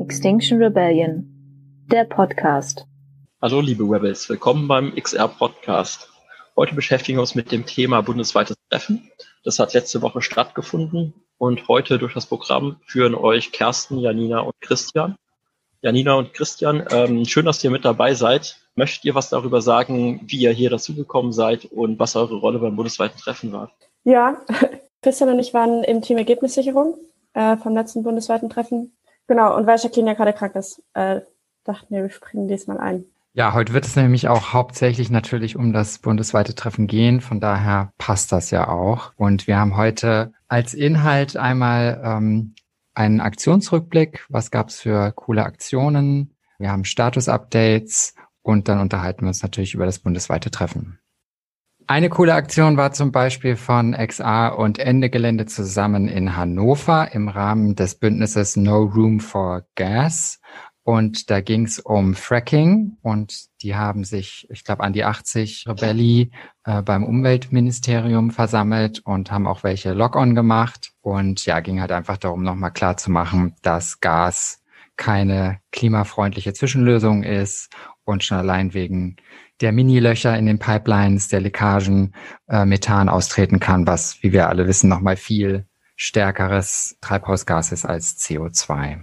Extinction Rebellion, der Podcast. Hallo liebe Rebels, willkommen beim XR Podcast. Heute beschäftigen wir uns mit dem Thema bundesweites Treffen. Das hat letzte Woche stattgefunden und heute durch das Programm führen euch Kersten, Janina und Christian. Janina und Christian, ähm, schön, dass ihr mit dabei seid. Möchtet ihr was darüber sagen, wie ihr hier dazugekommen seid und was eure Rolle beim bundesweiten Treffen war? Ja, Christian und ich waren im Team Ergebnissicherung äh, vom letzten bundesweiten Treffen. Genau, und weil Jacqueline ja gerade krank ist, äh, dachten wir, wir springen diesmal ein. Ja, heute wird es nämlich auch hauptsächlich natürlich um das bundesweite Treffen gehen. Von daher passt das ja auch. Und wir haben heute als Inhalt einmal ähm, einen Aktionsrückblick. Was gab es für coole Aktionen? Wir haben Status-Updates und dann unterhalten wir uns natürlich über das bundesweite Treffen. Eine coole Aktion war zum Beispiel von XA und Ende Gelände zusammen in Hannover im Rahmen des Bündnisses No Room for Gas. Und da ging es um Fracking und die haben sich, ich glaube, an die 80 Rebelli äh, beim Umweltministerium versammelt und haben auch welche Lock-on gemacht. Und ja, ging halt einfach darum, nochmal klar zu machen, dass Gas keine klimafreundliche Zwischenlösung ist und schon allein wegen der Mini-Löcher in den Pipelines, der Leckagen, äh, Methan austreten kann, was, wie wir alle wissen, nochmal viel stärkeres Treibhausgas ist als CO2.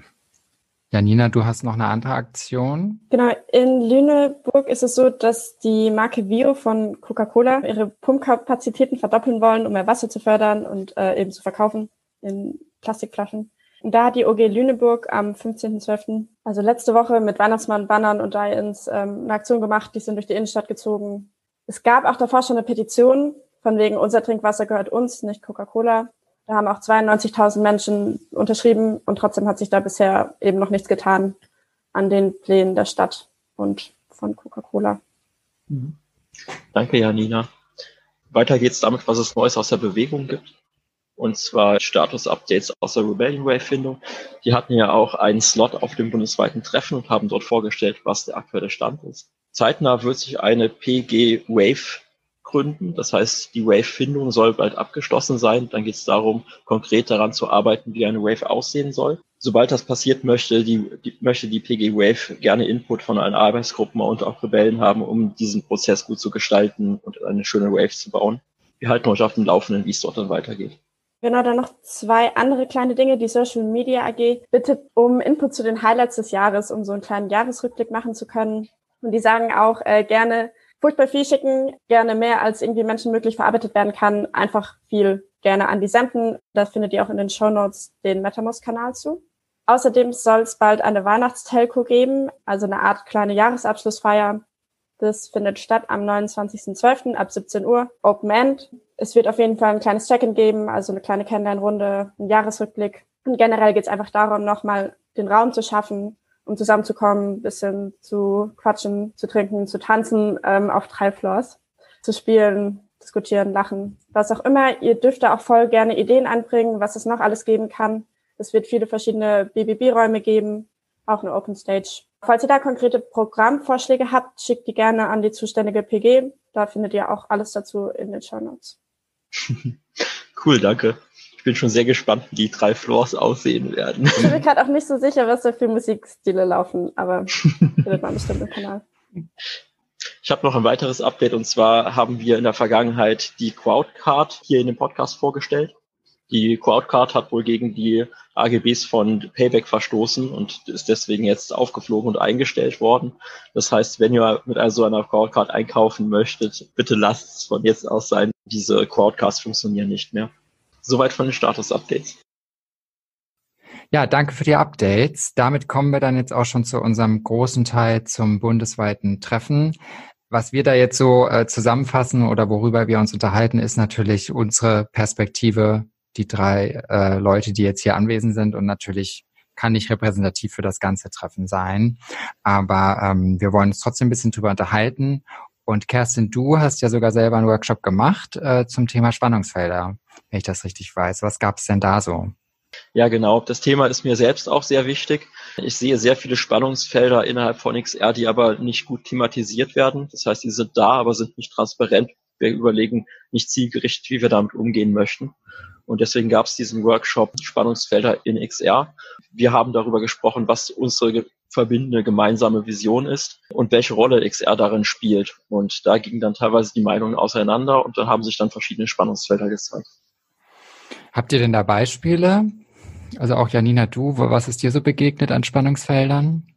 Janina, du hast noch eine andere Aktion. Genau, in Lüneburg ist es so, dass die Marke Vio von Coca-Cola ihre Pumpkapazitäten verdoppeln wollen, um mehr Wasser zu fördern und äh, eben zu verkaufen in Plastikflaschen. Und da hat die OG Lüneburg am 15.12., also letzte Woche mit Weihnachtsmann, Bannern und Die-Ins ähm, eine Aktion gemacht, die sind durch die Innenstadt gezogen. Es gab auch davor schon eine Petition, von wegen unser Trinkwasser gehört uns, nicht Coca-Cola. Da haben auch 92.000 Menschen unterschrieben und trotzdem hat sich da bisher eben noch nichts getan an den Plänen der Stadt und von Coca-Cola. Mhm. Danke, Janina. Weiter geht's damit, was es Neues aus der Bewegung gibt. Und zwar Status-Updates aus der Rebellion Wave-Findung. Die hatten ja auch einen Slot auf dem bundesweiten Treffen und haben dort vorgestellt, was der aktuelle Stand ist. Zeitnah wird sich eine PG Wave gründen. Das heißt, die Wave-Findung soll bald abgeschlossen sein. Dann geht es darum, konkret daran zu arbeiten, wie eine Wave aussehen soll. Sobald das passiert, möchte die, die, möchte die PG Wave gerne Input von allen Arbeitsgruppen und auch Rebellen haben, um diesen Prozess gut zu gestalten und eine schöne Wave zu bauen. Wir halten euch auf dem Laufenden, wie es dort dann weitergeht. Genau, dann noch zwei andere kleine Dinge. Die Social Media AG bittet um Input zu den Highlights des Jahres, um so einen kleinen Jahresrückblick machen zu können. Und die sagen auch äh, gerne, furchtbar viel schicken, gerne mehr als irgendwie menschenmöglich verarbeitet werden kann, einfach viel gerne an die senden. Da findet ihr auch in den Show Notes den MetaMost-Kanal zu. Außerdem soll es bald eine Weihnachtstelco geben, also eine Art kleine Jahresabschlussfeier. Das findet statt am 29.12. ab 17 Uhr. Open End. Es wird auf jeden Fall ein kleines Check-in geben, also eine kleine Kennenlernrunde, ein Jahresrückblick. Und generell geht es einfach darum, nochmal den Raum zu schaffen, um zusammenzukommen, bisschen zu quatschen, zu trinken, zu tanzen ähm, auf drei Floors, zu spielen, diskutieren, lachen, was auch immer. Ihr dürft da auch voll gerne Ideen anbringen, was es noch alles geben kann. Es wird viele verschiedene BBB-Räume geben, auch eine Open Stage. Falls ihr da konkrete Programmvorschläge habt, schickt die gerne an die zuständige PG. Da findet ihr auch alles dazu in den Show Notes. cool, danke. Ich bin schon sehr gespannt, wie die drei Floors aussehen werden. Ich bin mir gerade auch nicht so sicher, was da für Musikstile laufen, aber findet man bestimmt im Kanal. Ich habe noch ein weiteres Update und zwar haben wir in der Vergangenheit die Crowdcard hier in dem Podcast vorgestellt. Die Crowdcard hat wohl gegen die AGBs von Payback verstoßen und ist deswegen jetzt aufgeflogen und eingestellt worden. Das heißt, wenn ihr mit so einer Crowdcard einkaufen möchtet, bitte lasst es von jetzt aus sein. Diese Crowdcards funktionieren nicht mehr. Soweit von den Status-Updates. Ja, danke für die Updates. Damit kommen wir dann jetzt auch schon zu unserem großen Teil zum bundesweiten Treffen. Was wir da jetzt so äh, zusammenfassen oder worüber wir uns unterhalten, ist natürlich unsere Perspektive, die drei äh, Leute, die jetzt hier anwesend sind und natürlich kann nicht repräsentativ für das ganze Treffen sein. Aber ähm, wir wollen uns trotzdem ein bisschen drüber unterhalten. Und Kerstin, du hast ja sogar selber einen Workshop gemacht äh, zum Thema Spannungsfelder wenn ich das richtig weiß. Was gab es denn da so? Ja, genau. Das Thema ist mir selbst auch sehr wichtig. Ich sehe sehr viele Spannungsfelder innerhalb von XR, die aber nicht gut thematisiert werden. Das heißt, die sind da, aber sind nicht transparent. Wir überlegen nicht zielgerichtet, wie wir damit umgehen möchten. Und deswegen gab es diesen Workshop Spannungsfelder in XR. Wir haben darüber gesprochen, was unsere verbindende gemeinsame Vision ist und welche Rolle XR darin spielt. Und da gingen dann teilweise die Meinungen auseinander und da haben sich dann verschiedene Spannungsfelder gezeigt. Habt ihr denn da Beispiele? Also auch Janina, du, was ist dir so begegnet an Spannungsfeldern?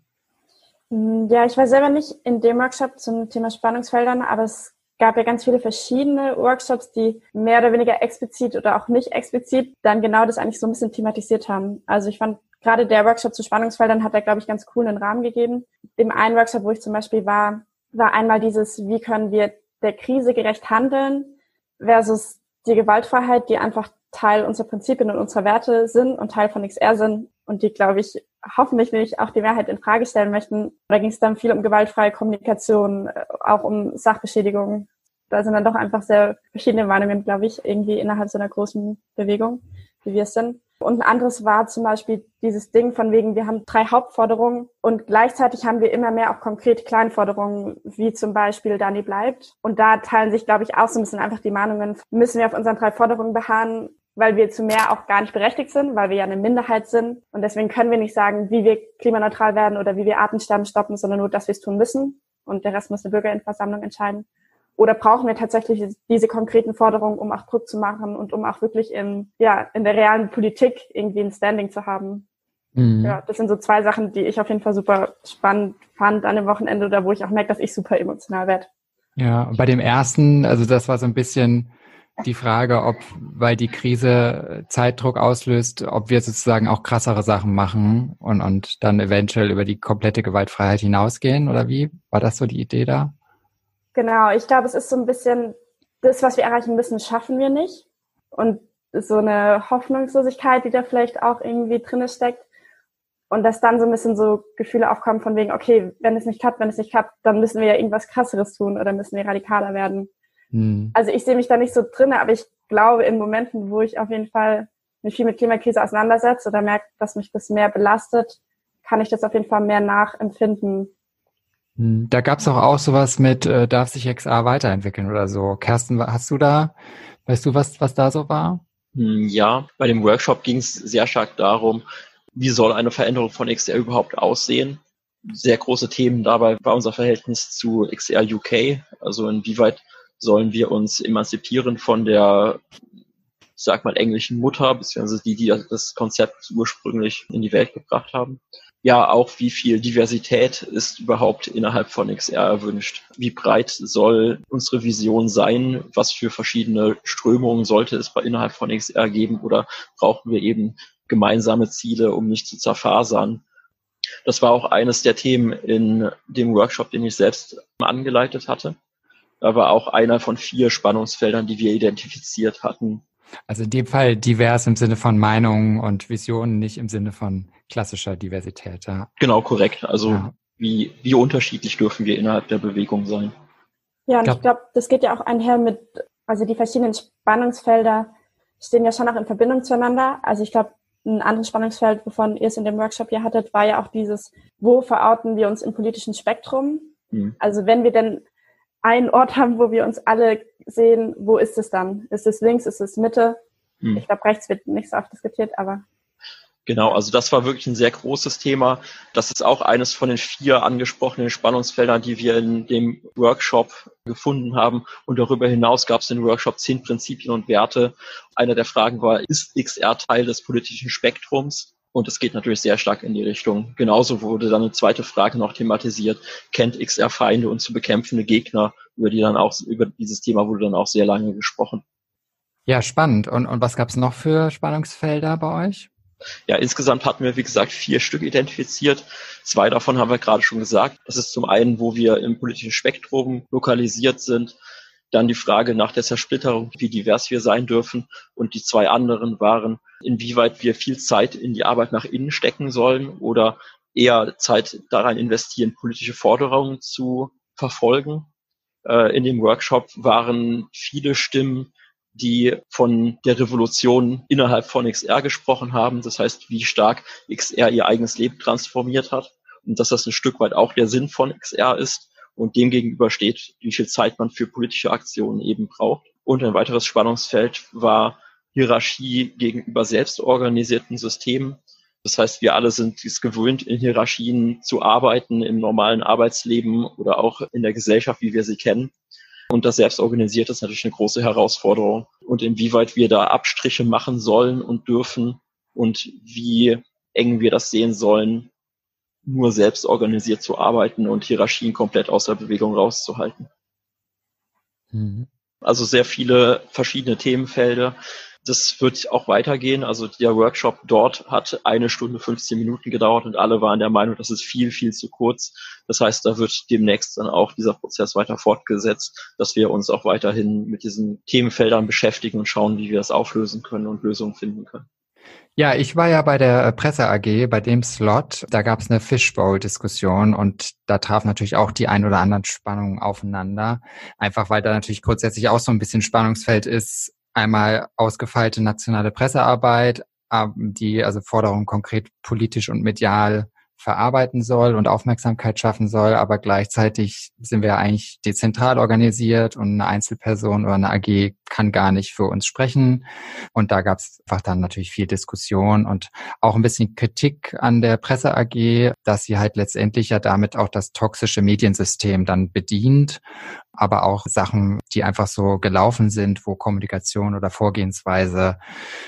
Ja, ich war selber nicht in dem Workshop zum Thema Spannungsfeldern, aber es gab ja ganz viele verschiedene Workshops, die mehr oder weniger explizit oder auch nicht explizit dann genau das eigentlich so ein bisschen thematisiert haben. Also ich fand gerade der Workshop zu Spannungsfeldern hat da, glaube ich, ganz cool einen Rahmen gegeben. Im einen Workshop, wo ich zum Beispiel war, war einmal dieses, wie können wir der Krise gerecht handeln versus die Gewaltfreiheit, die einfach Teil unserer Prinzipien und unserer Werte sind und Teil von XR sind und die, glaube ich, hoffentlich nicht auch die Mehrheit in Frage stellen möchten. Da ging es dann viel um gewaltfreie Kommunikation, äh, auch um Sachbeschädigung. Da sind dann doch einfach sehr verschiedene Meinungen, glaube ich, irgendwie innerhalb so einer großen Bewegung, wie wir es sind. Und ein anderes war zum Beispiel dieses Ding von wegen, wir haben drei Hauptforderungen und gleichzeitig haben wir immer mehr auch konkrete Kleinforderungen, wie zum Beispiel Dani bleibt. Und da teilen sich, glaube ich, auch so ein bisschen einfach die Meinungen, müssen wir auf unseren drei Forderungen beharren, weil wir zu mehr auch gar nicht berechtigt sind, weil wir ja eine Minderheit sind. Und deswegen können wir nicht sagen, wie wir klimaneutral werden oder wie wir Artensterben stoppen, sondern nur, dass wir es tun müssen. Und der Rest muss eine Bürgerinnenversammlung entscheiden. Oder brauchen wir tatsächlich diese konkreten Forderungen, um auch Druck zu machen und um auch wirklich in, ja, in der realen Politik irgendwie ein Standing zu haben? Mhm. Ja, das sind so zwei Sachen, die ich auf jeden Fall super spannend fand an dem Wochenende oder wo ich auch merke, dass ich super emotional werde. Ja, bei dem ersten, also das war so ein bisschen die Frage, ob, weil die Krise Zeitdruck auslöst, ob wir sozusagen auch krassere Sachen machen und, und dann eventuell über die komplette Gewaltfreiheit hinausgehen oder wie? War das so die Idee da? Genau, ich glaube, es ist so ein bisschen, das, was wir erreichen müssen, schaffen wir nicht. Und so eine Hoffnungslosigkeit, die da vielleicht auch irgendwie drin steckt. Und dass dann so ein bisschen so Gefühle aufkommen von wegen, okay, wenn es nicht klappt, wenn es nicht klappt, dann müssen wir ja irgendwas krasseres tun oder müssen wir radikaler werden. Hm. Also ich sehe mich da nicht so drin, aber ich glaube in Momenten, wo ich auf jeden Fall mich viel mit Klimakrise auseinandersetze oder merke, dass mich das mehr belastet, kann ich das auf jeden Fall mehr nachempfinden hm, da gab es auch, auch sowas mit, äh, darf sich XA weiterentwickeln oder so. Kersten, hast du da, weißt du, was, was da so war? Hm, ja, bei dem Workshop ging es sehr stark darum, wie soll eine Veränderung von XR überhaupt aussehen. Sehr große Themen dabei war unser Verhältnis zu XR UK, also inwieweit sollen wir uns emanzipieren von der, sag mal, englischen Mutter, beziehungsweise die, die das Konzept ursprünglich in die Welt gebracht haben ja auch, wie viel Diversität ist überhaupt innerhalb von XR erwünscht? Wie breit soll unsere Vision sein? Was für verschiedene Strömungen sollte es bei innerhalb von XR geben? Oder brauchen wir eben gemeinsame Ziele, um nicht zu zerfasern? Das war auch eines der Themen in dem Workshop, den ich selbst angeleitet hatte. Da war auch einer von vier Spannungsfeldern, die wir identifiziert hatten. Also in dem Fall divers im Sinne von Meinungen und Visionen, nicht im Sinne von klassischer Diversität, ja. Genau, korrekt. Also ja. wie, wie unterschiedlich dürfen wir innerhalb der Bewegung sein? Ja, und ich glaube, das geht ja auch einher mit, also die verschiedenen Spannungsfelder stehen ja schon auch in Verbindung zueinander. Also ich glaube, ein anderes Spannungsfeld, wovon ihr es in dem Workshop hier hattet, war ja auch dieses, wo verorten wir uns im politischen Spektrum? Mhm. Also wenn wir denn einen Ort haben, wo wir uns alle sehen, wo ist es dann? Ist es links, ist es Mitte? Mhm. Ich glaube, rechts wird nicht so oft diskutiert, aber Genau, also das war wirklich ein sehr großes Thema. Das ist auch eines von den vier angesprochenen Spannungsfeldern, die wir in dem Workshop gefunden haben. Und darüber hinaus gab es den Workshop zehn Prinzipien und Werte. Eine der Fragen war, ist XR Teil des politischen Spektrums? Und es geht natürlich sehr stark in die Richtung. Genauso wurde dann eine zweite Frage noch thematisiert. Kennt XR Feinde und zu bekämpfende Gegner? Über die dann auch, über dieses Thema wurde dann auch sehr lange gesprochen. Ja, spannend. Und, und was gab es noch für Spannungsfelder bei euch? Ja, insgesamt hatten wir, wie gesagt, vier Stück identifiziert. Zwei davon haben wir gerade schon gesagt. Das ist zum einen, wo wir im politischen Spektrum lokalisiert sind. Dann die Frage nach der Zersplitterung, wie divers wir sein dürfen. Und die zwei anderen waren, inwieweit wir viel Zeit in die Arbeit nach innen stecken sollen oder eher Zeit daran investieren, politische Forderungen zu verfolgen. Äh, in dem Workshop waren viele Stimmen, die von der Revolution innerhalb von XR gesprochen haben. Das heißt, wie stark XR ihr eigenes Leben transformiert hat und dass das ein Stück weit auch der Sinn von XR ist und dem gegenüber steht, wie viel Zeit man für politische Aktionen eben braucht. Und ein weiteres Spannungsfeld war Hierarchie gegenüber selbstorganisierten Systemen. Das heißt, wir alle sind es gewöhnt, in Hierarchien zu arbeiten, im normalen Arbeitsleben oder auch in der Gesellschaft, wie wir sie kennen. Und das Selbstorganisierte ist natürlich eine große Herausforderung. Und inwieweit wir da Abstriche machen sollen und dürfen und wie eng wir das sehen sollen, nur selbst organisiert zu arbeiten und Hierarchien komplett aus der Bewegung rauszuhalten. Mhm. Also sehr viele verschiedene Themenfelder. Das wird auch weitergehen. Also der Workshop dort hat eine Stunde 15 Minuten gedauert und alle waren der Meinung, das ist viel, viel zu kurz. Das heißt, da wird demnächst dann auch dieser Prozess weiter fortgesetzt, dass wir uns auch weiterhin mit diesen Themenfeldern beschäftigen und schauen, wie wir das auflösen können und Lösungen finden können. Ja, ich war ja bei der Presse AG, bei dem Slot, da gab es eine Fishbowl-Diskussion und da traf natürlich auch die ein oder anderen Spannungen aufeinander. Einfach weil da natürlich grundsätzlich auch so ein bisschen Spannungsfeld ist, einmal ausgefeilte nationale Pressearbeit, ähm, die also Forderungen konkret politisch und medial verarbeiten soll und Aufmerksamkeit schaffen soll, aber gleichzeitig sind wir eigentlich dezentral organisiert und eine Einzelperson oder eine AG kann gar nicht für uns sprechen. Und da gab es einfach dann natürlich viel Diskussion und auch ein bisschen Kritik an der Presse AG, dass sie halt letztendlich ja damit auch das toxische Mediensystem dann bedient, aber auch Sachen, die einfach so gelaufen sind, wo Kommunikation oder Vorgehensweise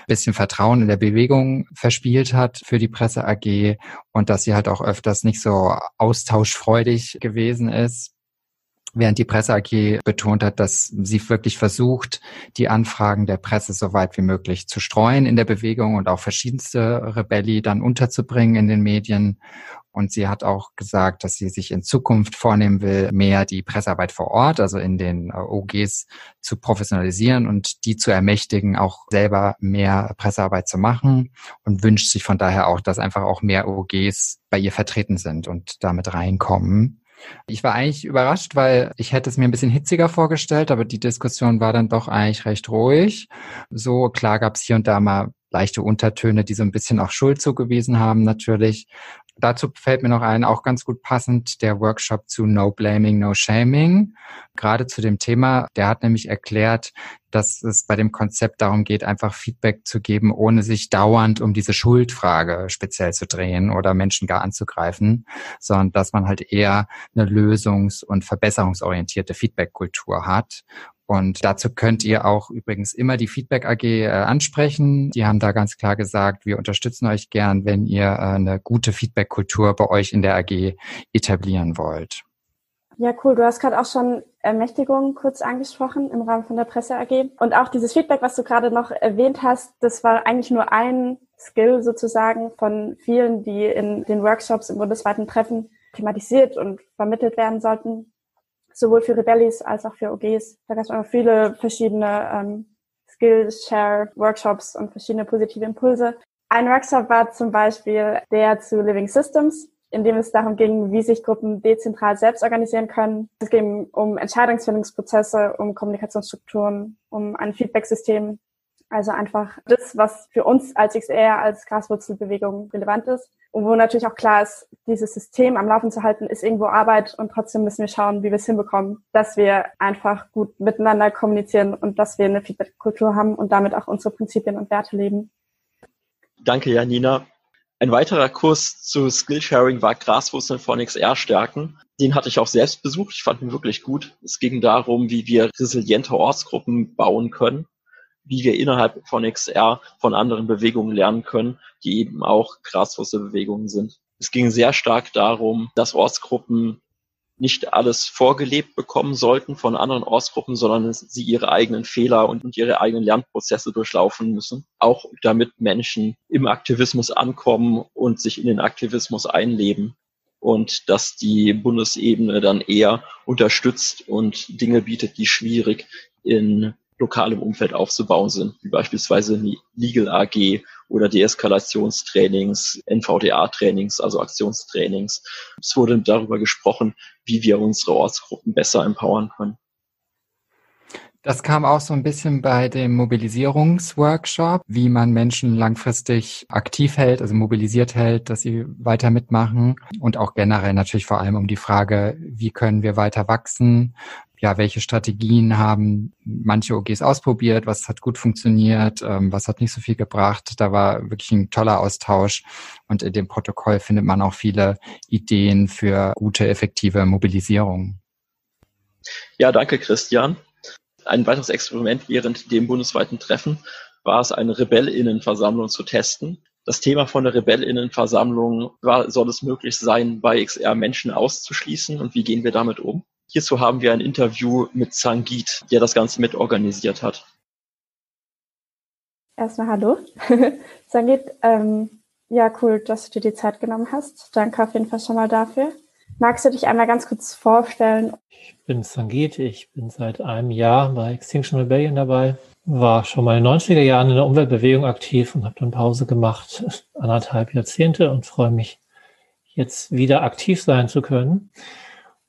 bisschen Vertrauen in der Bewegung verspielt hat für die Presse AG und dass sie halt auch öfters nicht so austauschfreudig gewesen ist während die Presse AG betont hat, dass sie wirklich versucht, die Anfragen der Presse so weit wie möglich zu streuen in der Bewegung und auch verschiedenste Rebelli dann unterzubringen in den Medien. Und sie hat auch gesagt, dass sie sich in Zukunft vornehmen will, mehr die Pressearbeit vor Ort, also in den OGs zu professionalisieren und die zu ermächtigen, auch selber mehr Pressearbeit zu machen und wünscht sich von daher auch, dass einfach auch mehr OGs bei ihr vertreten sind und damit reinkommen. Ich war eigentlich überrascht, weil ich hätte es mir ein bisschen hitziger vorgestellt, aber die Diskussion war dann doch eigentlich recht ruhig. So klar gab es hier und da mal leichte Untertöne, die so ein bisschen auch Schuld zugewiesen haben natürlich. Dazu fällt mir noch ein, auch ganz gut passend, der Workshop zu No Blaming, No Shaming. Gerade zu dem Thema, der hat nämlich erklärt, dass es bei dem Konzept darum geht, einfach Feedback zu geben, ohne sich dauernd um diese Schuldfrage speziell zu drehen oder Menschen gar anzugreifen, sondern dass man halt eher eine lösungs- und verbesserungsorientierte Feedback-Kultur hat und dazu könnt ihr auch übrigens immer die Feedback AG äh, ansprechen. Die haben da ganz klar gesagt, wir unterstützen euch gern, wenn ihr äh, eine gute Feedback-Kultur bei euch in der AG etablieren wollt. Ja, cool. Du hast gerade auch schon Ermächtigung kurz angesprochen im Rahmen von der Presse AG. Und auch dieses Feedback, was du gerade noch erwähnt hast, das war eigentlich nur ein Skill sozusagen von vielen, die in den Workshops im bundesweiten Treffen thematisiert und vermittelt werden sollten sowohl für Rebellis als auch für OGs. Da gab es auch viele verschiedene ähm, Skills-Share-Workshops und verschiedene positive Impulse. Ein Workshop war zum Beispiel der zu Living Systems, in dem es darum ging, wie sich Gruppen dezentral selbst organisieren können. Es ging um Entscheidungsfindungsprozesse, um Kommunikationsstrukturen, um ein Feedback-System, also einfach das, was für uns als XR, als Graswurzelbewegung relevant ist. Und wo natürlich auch klar ist, dieses System am Laufen zu halten, ist irgendwo Arbeit und trotzdem müssen wir schauen, wie wir es hinbekommen, dass wir einfach gut miteinander kommunizieren und dass wir eine Feedback-Kultur haben und damit auch unsere Prinzipien und Werte leben. Danke, Janina. Ein weiterer Kurs zu Skillsharing war Graswurzeln von XR stärken. Den hatte ich auch selbst besucht. Ich fand ihn wirklich gut. Es ging darum, wie wir resiliente Ortsgruppen bauen können wie wir innerhalb von XR von anderen Bewegungen lernen können, die eben auch Graswurzelbewegungen sind. Es ging sehr stark darum, dass Ortsgruppen nicht alles vorgelebt bekommen sollten von anderen Ortsgruppen, sondern sie ihre eigenen Fehler und ihre eigenen Lernprozesse durchlaufen müssen. Auch damit Menschen im Aktivismus ankommen und sich in den Aktivismus einleben. Und dass die Bundesebene dann eher unterstützt und Dinge bietet, die schwierig in lokalem Umfeld aufzubauen sind, wie beispielsweise Legal AG oder Deeskalationstrainings, NVDA-Trainings, also Aktionstrainings. Es wurde darüber gesprochen, wie wir unsere Ortsgruppen besser empowern können. Das kam auch so ein bisschen bei dem Mobilisierungsworkshop, wie man Menschen langfristig aktiv hält, also mobilisiert hält, dass sie weiter mitmachen und auch generell natürlich vor allem um die Frage, wie können wir weiter wachsen, ja, welche Strategien haben manche OGs ausprobiert, was hat gut funktioniert, ähm, was hat nicht so viel gebracht. Da war wirklich ein toller Austausch und in dem Protokoll findet man auch viele Ideen für gute, effektive Mobilisierung. Ja, danke Christian. Ein weiteres Experiment während dem bundesweiten Treffen war es, eine Rebellinnenversammlung zu testen. Das Thema von der Rebellinnenversammlung war, soll es möglich sein, bei XR Menschen auszuschließen und wie gehen wir damit um? Hierzu haben wir ein Interview mit Sangit, der das Ganze mit organisiert hat. Erstmal hallo. Sangit, ähm, ja, cool, dass du dir die Zeit genommen hast. Danke auf jeden Fall schon mal dafür. Magst du dich einmal ganz kurz vorstellen? Ich bin Sangit, ich bin seit einem Jahr bei Extinction Rebellion dabei, war schon mal in den 90er Jahren in der Umweltbewegung aktiv und habe dann Pause gemacht, anderthalb Jahrzehnte und freue mich, jetzt wieder aktiv sein zu können.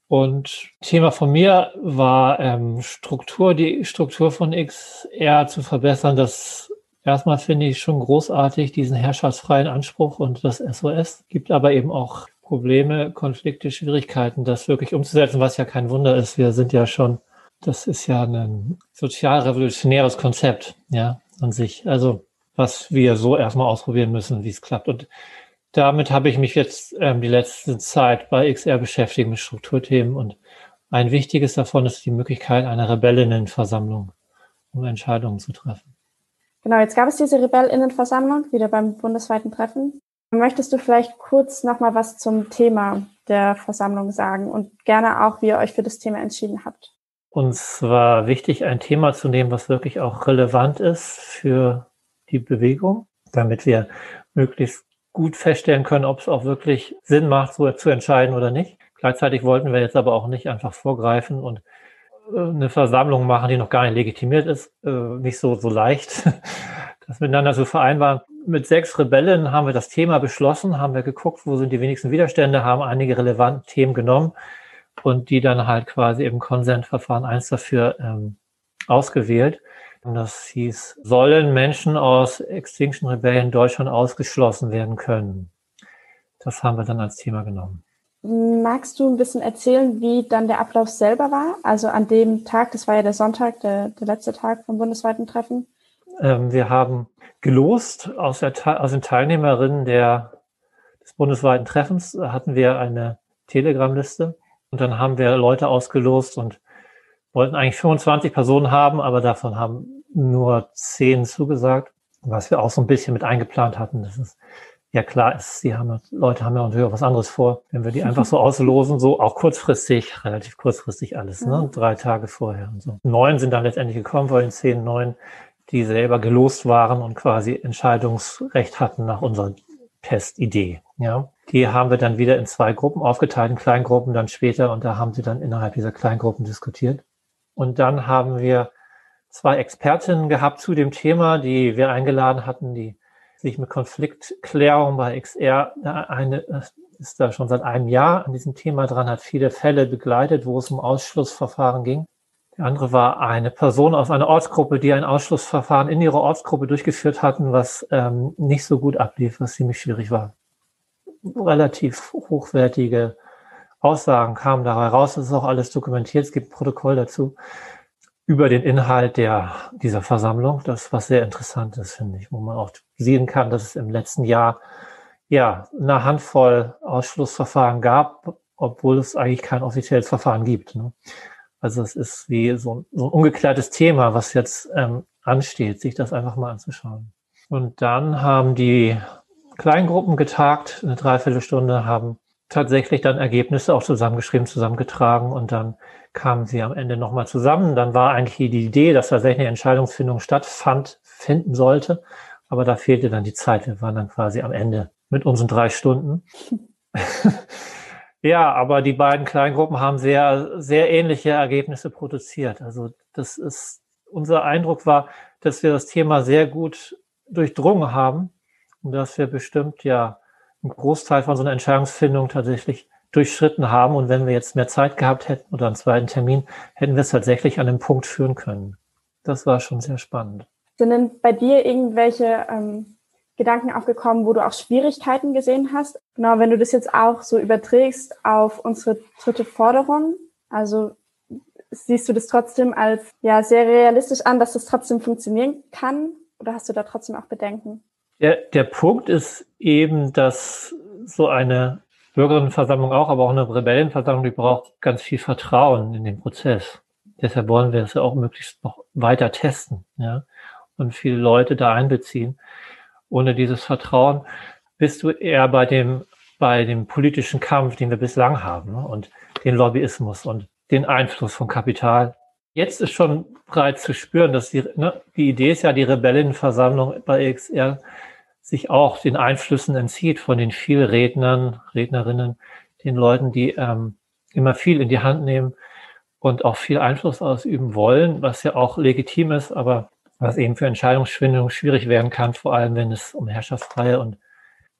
Und Thema von mir war ähm, Struktur, die Struktur von XR zu verbessern. Das erstmal finde ich schon großartig, diesen herrschaftsfreien Anspruch und das SOS. Gibt aber eben auch Probleme, Konflikte, Schwierigkeiten, das wirklich umzusetzen, was ja kein Wunder ist. Wir sind ja schon, das ist ja ein sozialrevolutionäres Konzept, ja, an sich. Also, was wir so erstmal ausprobieren müssen, wie es klappt. Und damit habe ich mich jetzt ähm, die letzte Zeit bei XR beschäftigt mit Strukturthemen und ein wichtiges davon ist die Möglichkeit einer Rebellinnenversammlung, um Entscheidungen zu treffen. Genau, jetzt gab es diese Rebellinnenversammlung wieder beim bundesweiten Treffen. Möchtest du vielleicht kurz nochmal was zum Thema der Versammlung sagen und gerne auch, wie ihr euch für das Thema entschieden habt? Uns war wichtig, ein Thema zu nehmen, was wirklich auch relevant ist für die Bewegung, damit wir möglichst gut feststellen können, ob es auch wirklich Sinn macht, so zu entscheiden oder nicht. Gleichzeitig wollten wir jetzt aber auch nicht einfach vorgreifen und äh, eine Versammlung machen, die noch gar nicht legitimiert ist, äh, nicht so, so leicht, das miteinander zu vereinbaren. Mit sechs Rebellen haben wir das Thema beschlossen, haben wir geguckt, wo sind die wenigsten Widerstände, haben einige relevante Themen genommen und die dann halt quasi im Konsentverfahren eins dafür ähm, ausgewählt. Und das hieß, sollen Menschen aus Extinction Rebellion Deutschland ausgeschlossen werden können? Das haben wir dann als Thema genommen. Magst du ein bisschen erzählen, wie dann der Ablauf selber war? Also an dem Tag, das war ja der Sonntag, der, der letzte Tag vom bundesweiten Treffen. Ähm, wir haben gelost aus, der, aus den Teilnehmerinnen der, des bundesweiten Treffens, hatten wir eine Telegram-Liste und dann haben wir Leute ausgelost und wollten eigentlich 25 Personen haben, aber davon haben nur 10 zugesagt, was wir auch so ein bisschen mit eingeplant hatten. Das ist ja klar ist, die haben, Leute haben ja natürlich auch was anderes vor. Wenn wir die einfach so auslosen, so auch kurzfristig, relativ kurzfristig alles, ne? Mhm. Drei Tage vorher und so. Neun sind dann letztendlich gekommen, weil den zehn, neun, die selber gelost waren und quasi Entscheidungsrecht hatten nach unserer Testidee. Ja, die haben wir dann wieder in zwei Gruppen aufgeteilt, in Kleingruppen dann später und da haben sie dann innerhalb dieser Kleingruppen diskutiert. Und dann haben wir zwei Expertinnen gehabt zu dem Thema, die wir eingeladen hatten, die sich mit Konfliktklärung bei XR, eine ist da schon seit einem Jahr an diesem Thema dran, hat viele Fälle begleitet, wo es um Ausschlussverfahren ging. Die andere war eine Person aus einer Ortsgruppe, die ein Ausschlussverfahren in ihrer Ortsgruppe durchgeführt hatten, was ähm, nicht so gut ablief, was ziemlich schwierig war. Relativ hochwertige Aussagen kamen dabei raus. Das ist auch alles dokumentiert. Es gibt ein Protokoll dazu über den Inhalt der, dieser Versammlung. Das was sehr interessant ist, finde ich, wo man auch sehen kann, dass es im letzten Jahr ja eine Handvoll Ausschlussverfahren gab, obwohl es eigentlich kein offizielles Verfahren gibt. Ne? Also es ist wie so, so ein ungeklärtes Thema, was jetzt ähm, ansteht, sich das einfach mal anzuschauen. Und dann haben die Kleingruppen getagt, eine Dreiviertelstunde, haben tatsächlich dann Ergebnisse auch zusammengeschrieben, zusammengetragen und dann kamen sie am Ende nochmal zusammen. Dann war eigentlich die Idee, dass tatsächlich eine Entscheidungsfindung stattfand, finden sollte. Aber da fehlte dann die Zeit. Wir waren dann quasi am Ende mit unseren drei Stunden. ja, aber die beiden Kleingruppen haben sehr, sehr ähnliche Ergebnisse produziert. Also das ist, unser Eindruck war, dass wir das Thema sehr gut durchdrungen haben und dass wir bestimmt ja einen Großteil von so einer Entscheidungsfindung tatsächlich durchschritten haben. Und wenn wir jetzt mehr Zeit gehabt hätten oder einen zweiten Termin, hätten wir es tatsächlich an dem Punkt führen können. Das war schon sehr spannend. Sind denn bei dir irgendwelche ähm, Gedanken aufgekommen, wo du auch Schwierigkeiten gesehen hast? Genau, wenn du das jetzt auch so überträgst auf unsere dritte Forderung, also siehst du das trotzdem als ja sehr realistisch an, dass das trotzdem funktionieren kann? Oder hast du da trotzdem auch Bedenken? Der, der Punkt ist eben, dass so eine Bürgerinnenversammlung auch, aber auch eine Rebellenversammlung, die braucht ganz viel Vertrauen in den Prozess. Deshalb wollen wir es ja auch möglichst noch weiter testen, ja, und viele Leute da einbeziehen. Ohne dieses Vertrauen bist du eher bei dem, bei dem politischen Kampf, den wir bislang haben, ne? und den Lobbyismus und den Einfluss von Kapital. Jetzt ist schon bereits zu spüren, dass die, ne, die Idee ist ja, die Rebellenversammlung bei XR sich auch den Einflüssen entzieht von den vielen Rednern, Rednerinnen, den Leuten, die ähm, immer viel in die Hand nehmen und auch viel Einfluss ausüben wollen, was ja auch legitim ist, aber was eben für Entscheidungsschwindung schwierig werden kann, vor allem wenn es um Herrschaftsfreie und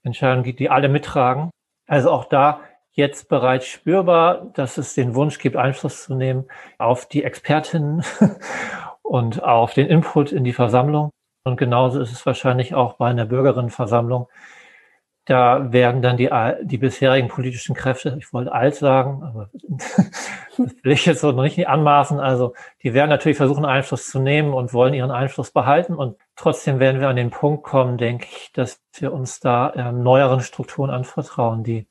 Entscheidungen geht, die alle mittragen. Also auch da jetzt bereits spürbar, dass es den Wunsch gibt, Einfluss zu nehmen auf die Expertinnen und auf den Input in die Versammlung. Und genauso ist es wahrscheinlich auch bei einer Bürgerinnenversammlung. Da werden dann die, die bisherigen politischen Kräfte, ich wollte alt sagen, aber das will ich jetzt so noch nicht anmaßen. Also die werden natürlich versuchen, Einfluss zu nehmen und wollen ihren Einfluss behalten. Und trotzdem werden wir an den Punkt kommen, denke ich, dass wir uns da ähm, neueren Strukturen anvertrauen, die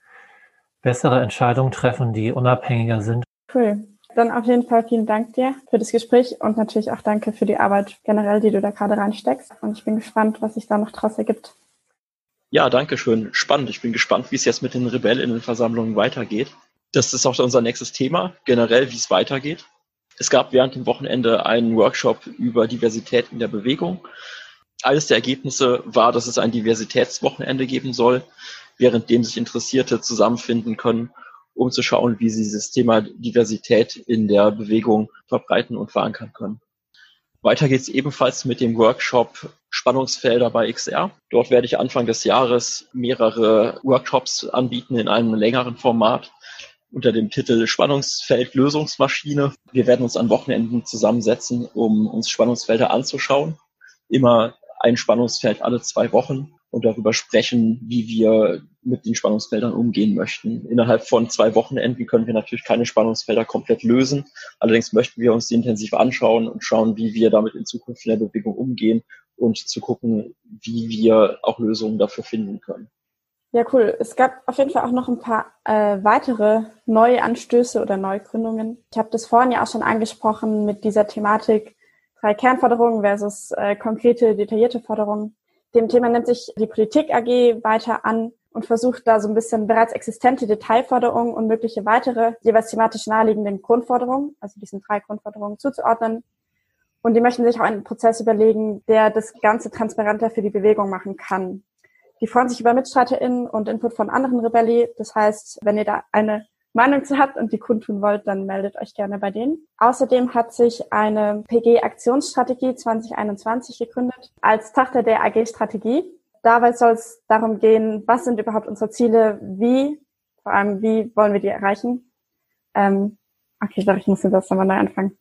bessere Entscheidungen treffen, die unabhängiger sind. Cool. Dann auf jeden Fall vielen Dank dir für das Gespräch und natürlich auch danke für die Arbeit generell, die du da gerade reinsteckst. Und ich bin gespannt, was sich da noch draus ergibt. Ja, danke schön. Spannend. Ich bin gespannt, wie es jetzt mit den Rebellinnenversammlungen weitergeht. Das ist auch unser nächstes Thema, generell, wie es weitergeht. Es gab während dem Wochenende einen Workshop über Diversität in der Bewegung. Eines der Ergebnisse war, dass es ein Diversitätswochenende geben soll, während dem sich Interessierte zusammenfinden können um zu schauen, wie sie dieses Thema Diversität in der Bewegung verbreiten und verankern können. Weiter geht es ebenfalls mit dem Workshop Spannungsfelder bei XR. Dort werde ich Anfang des Jahres mehrere Workshops anbieten in einem längeren Format unter dem Titel Spannungsfeld Lösungsmaschine. Wir werden uns an Wochenenden zusammensetzen, um uns Spannungsfelder anzuschauen. Immer ein Spannungsfeld alle zwei Wochen und darüber sprechen, wie wir mit den Spannungsfeldern umgehen möchten. Innerhalb von zwei Wochenenden können wir natürlich keine Spannungsfelder komplett lösen. Allerdings möchten wir uns die intensiv anschauen und schauen, wie wir damit in Zukunft in der Bewegung umgehen und zu gucken, wie wir auch Lösungen dafür finden können. Ja, cool. Es gab auf jeden Fall auch noch ein paar äh, weitere neue Anstöße oder Neugründungen. Ich habe das vorhin ja auch schon angesprochen mit dieser Thematik drei Kernforderungen versus äh, konkrete, detaillierte Forderungen. Dem Thema nimmt sich die Politik AG weiter an und versucht da so ein bisschen bereits existente Detailforderungen und mögliche weitere, jeweils thematisch naheliegenden Grundforderungen, also diesen drei Grundforderungen zuzuordnen. Und die möchten sich auch einen Prozess überlegen, der das Ganze transparenter für die Bewegung machen kann. Die freuen sich über MitstreiterInnen und Input von anderen Rebelli. Das heißt, wenn ihr da eine Meinung zu habt und die kundtun wollt, dann meldet euch gerne bei denen. Außerdem hat sich eine PG-Aktionsstrategie 2021 gegründet als Tochter der AG-Strategie. Dabei soll es darum gehen, was sind überhaupt unsere Ziele, wie, vor allem wie wollen wir die erreichen. Ähm, okay, ich glaube, ich muss Satz nochmal neu anfangen.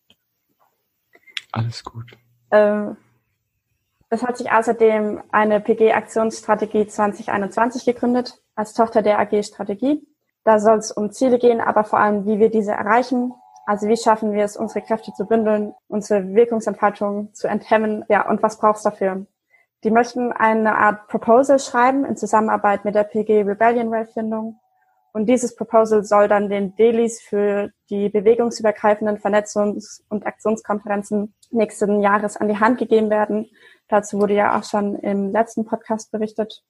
Alles gut. Ähm, es hat sich außerdem eine PG-Aktionsstrategie 2021 gegründet als Tochter der AG-Strategie. Da soll es um Ziele gehen, aber vor allem, wie wir diese erreichen. Also wie schaffen wir es, unsere Kräfte zu bündeln, unsere Wirkungsentfaltung zu enthemmen, ja, und was brauchst dafür? Die möchten eine Art Proposal schreiben in Zusammenarbeit mit der PG Rebellion Findung. Und dieses Proposal soll dann den Dailies für die bewegungsübergreifenden Vernetzungs- und Aktionskonferenzen nächsten Jahres an die Hand gegeben werden. Dazu wurde ja auch schon im letzten Podcast berichtet.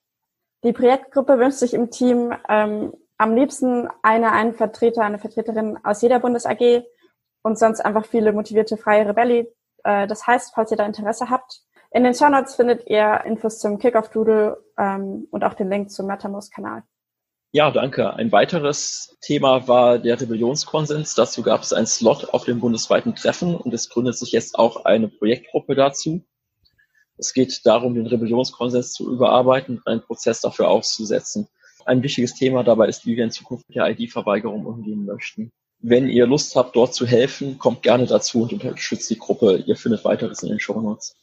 Die Projektgruppe wünscht sich im Team ähm, am liebsten eine, einen Vertreter, eine Vertreterin aus jeder Bundes-AG und sonst einfach viele motivierte freie Rebelli. Äh, das heißt, falls ihr da Interesse habt, in den Show Notes findet ihr Infos zum Kickoff-Doodle ähm, und auch den Link zum MetaMost-Kanal. Ja, danke. Ein weiteres Thema war der Rebellionskonsens. Dazu gab es einen Slot auf dem bundesweiten Treffen und es gründet sich jetzt auch eine Projektgruppe dazu. Es geht darum, den Rebellionskonsens zu überarbeiten und einen Prozess dafür auszusetzen. Ein wichtiges Thema dabei ist, wie wir in Zukunft mit der ID-Verweigerung umgehen möchten. Wenn ihr Lust habt, dort zu helfen, kommt gerne dazu und unterstützt die Gruppe. Ihr findet weiteres in den Show Notes.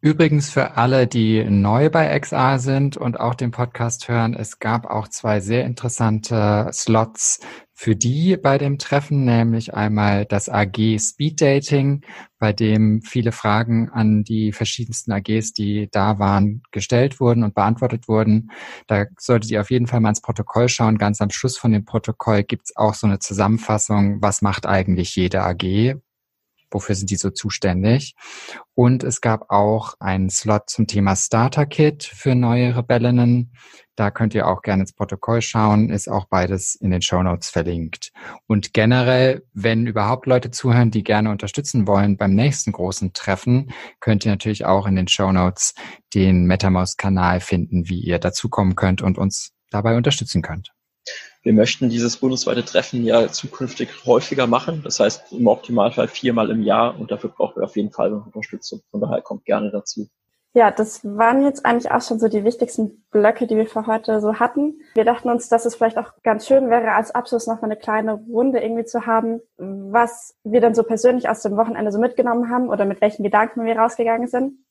Übrigens für alle, die neu bei XR sind und auch den Podcast hören, es gab auch zwei sehr interessante Slots für die bei dem Treffen, nämlich einmal das AG Speed Dating, bei dem viele Fragen an die verschiedensten AGs, die da waren, gestellt wurden und beantwortet wurden. Da solltet ihr auf jeden Fall mal ins Protokoll schauen. Ganz am Schluss von dem Protokoll gibt's auch so eine Zusammenfassung, was macht eigentlich jede AG, wofür sind die so zuständig. Und es gab auch einen Slot zum Thema Starter Kit für neue Rebellinnen. Da könnt ihr auch gerne ins Protokoll schauen, ist auch beides in den Show Notes verlinkt. Und generell, wenn überhaupt Leute zuhören, die gerne unterstützen wollen beim nächsten großen Treffen, könnt ihr natürlich auch in den Show Notes den MetaMouse-Kanal finden, wie ihr dazukommen könnt und uns dabei unterstützen könnt. Wir möchten dieses bundesweite Treffen ja zukünftig häufiger machen. Das heißt im Optimalfall viermal im Jahr und dafür brauchen wir auf jeden Fall Unterstützung. Von daher kommt gerne dazu. Ja, das waren jetzt eigentlich auch schon so die wichtigsten Blöcke, die wir für heute so hatten. Wir dachten uns, dass es vielleicht auch ganz schön wäre, als Abschluss noch mal eine kleine Runde irgendwie zu haben, was wir dann so persönlich aus dem Wochenende so mitgenommen haben oder mit welchen Gedanken wir rausgegangen sind.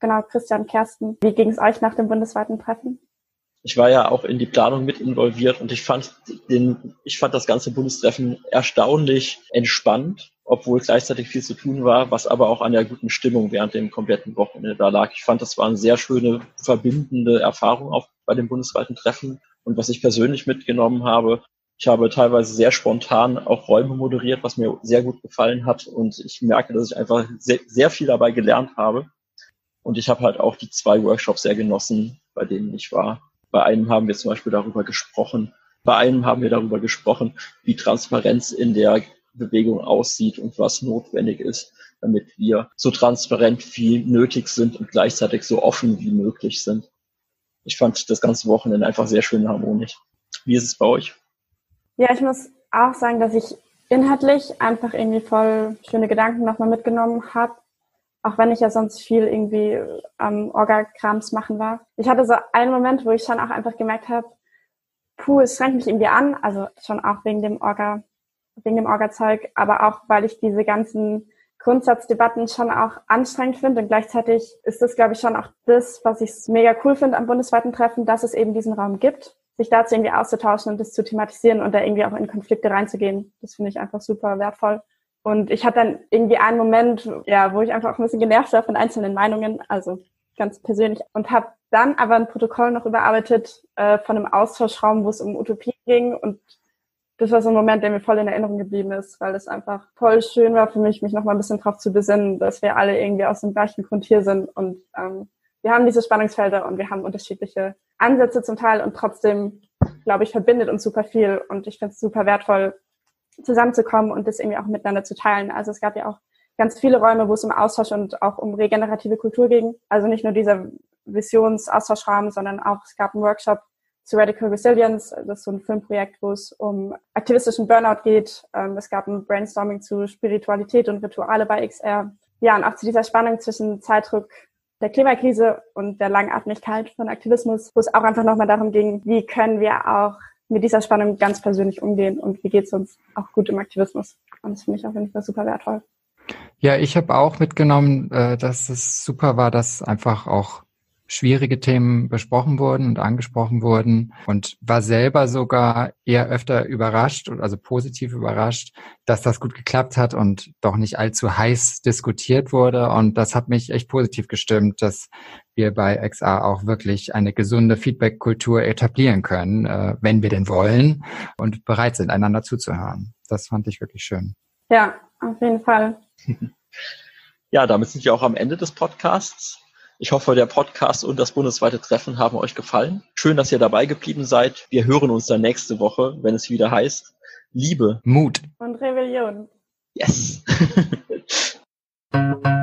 Genau, Christian, Kersten, wie ging es euch nach dem bundesweiten Treffen? Ich war ja auch in die Planung mit involviert und ich fand den, ich fand das ganze Bundestreffen erstaunlich entspannt, obwohl gleichzeitig viel zu tun war, was aber auch an der guten Stimmung während dem kompletten Wochenende da lag. Ich fand, das war eine sehr schöne, verbindende Erfahrung auch bei dem bundesweiten Treffen. Und was ich persönlich mitgenommen habe, ich habe teilweise sehr spontan auch Räume moderiert, was mir sehr gut gefallen hat. Und ich merke, dass ich einfach sehr, sehr viel dabei gelernt habe. Und ich habe halt auch die zwei Workshops sehr genossen, bei denen ich war. Bei einem haben wir zum Beispiel darüber gesprochen, bei einem haben wir darüber gesprochen, wie Transparenz in der Bewegung aussieht und was notwendig ist, damit wir so transparent wie nötig sind und gleichzeitig so offen wie möglich sind. Ich fand das ganze Wochenende einfach sehr schön harmonisch. Wie ist es bei euch? Ja, ich muss auch sagen, dass ich inhaltlich einfach irgendwie voll schöne Gedanken nochmal mitgenommen habe auch wenn ich ja sonst viel irgendwie am ähm, Orga-Krams machen war. Ich hatte so einen Moment, wo ich schon auch einfach gemerkt habe, puh, es strengt mich irgendwie an, also schon auch wegen dem Orga, wegen dem Orga-Zeug, aber auch, weil ich diese ganzen Grundsatzdebatten schon auch anstrengend finde und gleichzeitig ist das, glaube ich, schon auch das, was ich mega cool finde am bundesweiten Treffen, dass es eben diesen Raum gibt, sich dazu irgendwie auszutauschen und das zu thematisieren und da irgendwie auch in Konflikte reinzugehen. Das finde ich einfach super wertvoll. Und ich hatte dann irgendwie einen Moment, ja, wo ich einfach auch ein bisschen genervt war von einzelnen Meinungen, also ganz persönlich, und habe dann aber ein Protokoll noch überarbeitet äh, von einem Austauschraum, wo es um Utopie ging. Und das war so ein Moment, der mir voll in Erinnerung geblieben ist, weil es einfach voll schön war für mich, mich noch mal ein bisschen drauf zu besinnen, dass wir alle irgendwie aus dem gleichen Grund hier sind. Und ähm, wir haben diese Spannungsfelder und wir haben unterschiedliche Ansätze zum Teil und trotzdem, glaube ich, verbindet uns super viel. Und ich finde es super wertvoll, zusammenzukommen und das irgendwie auch miteinander zu teilen. Also es gab ja auch ganz viele Räume, wo es um Austausch und auch um regenerative Kultur ging. Also nicht nur dieser Visionsaustauschraum, sondern auch es gab einen Workshop zu Radical Resilience. Das ist so ein Filmprojekt, wo es um aktivistischen Burnout geht. Ähm, es gab ein Brainstorming zu Spiritualität und Rituale bei XR. Ja, und auch zu dieser Spannung zwischen Zeitdruck der Klimakrise und der Langatmigkeit von Aktivismus, wo es auch einfach nochmal darum ging, wie können wir auch mit dieser Spannung ganz persönlich umgehen und wie geht es uns auch gut im Aktivismus. Und das finde ich auf jeden Fall super wertvoll. Ja, ich habe auch mitgenommen, äh, dass es super war, dass einfach auch schwierige Themen besprochen wurden und angesprochen wurden und war selber sogar eher öfter überrascht, also positiv überrascht, dass das gut geklappt hat und doch nicht allzu heiß diskutiert wurde. Und das hat mich echt positiv gestimmt, dass wir bei XA auch wirklich eine gesunde Feedback-Kultur etablieren können, äh, wenn wir denn wollen und bereit sind, einander zuzuhören. Das fand ich wirklich schön. Ja, auf jeden Fall. Ja, damit sind wir auch am Ende des Podcasts. Ich hoffe, der Podcast und das bundesweite Treffen haben euch gefallen. Schön, dass ihr dabei geblieben seid. Wir hören uns dann nächste Woche, wenn es wieder heißt Liebe, Mut und Rebellion. Yes.